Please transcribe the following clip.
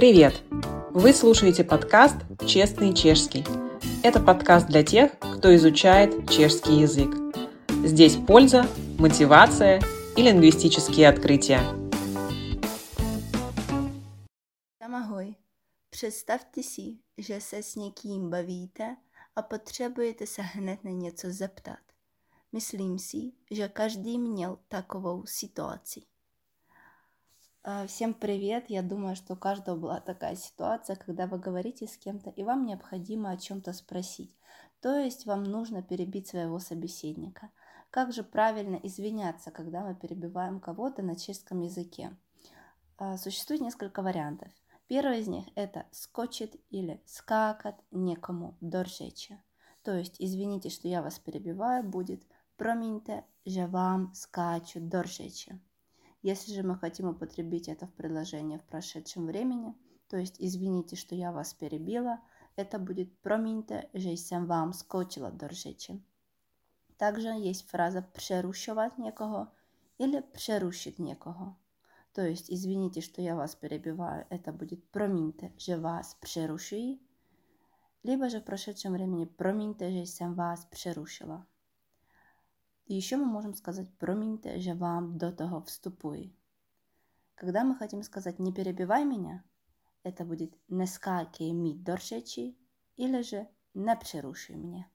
Привет! Вы слушаете подкаст «Честный чешский». Это подкаст для тех, кто изучает чешский язык. Здесь польза, мотивация и лингвистические открытия. Ahoj. Představte si, že se s někým bavíte a potřebujete se hned na něco zeptat. Myslím si, že každý měl takovou situaci. А, Всем привет! Я думаю, что у каждого была такая ситуация, когда вы говорите с кем-то, и вам необходимо о чем-то спросить. То есть вам нужно перебить своего собеседника. Как же правильно извиняться, когда мы перебиваем кого-то на чешском языке? А, Существует несколько вариантов. Первый из них это скочит или скакать некому доржече. То есть, извините, что я вас перебиваю, будет проминьте, же вам скачу доржече. Если же мы хотим употребить это в предложении в прошедшем времени, то есть извините, что я вас перебила, это будет проминьте, že jsem skočila do řeči. Также есть фраза «прерушивать некого» или «прерушить некого». То есть, извините, что я вас перебиваю, это будет «проминьте, že vás přerušuji», либо же в прошедшем времени «проминьте, že jsem vás přerušila». И еще мы можем сказать «проминьте, же вам до того вступуй». Когда мы хотим сказать «не перебивай меня», это будет «не скакай ми до речи» или же «не прерушуй меня».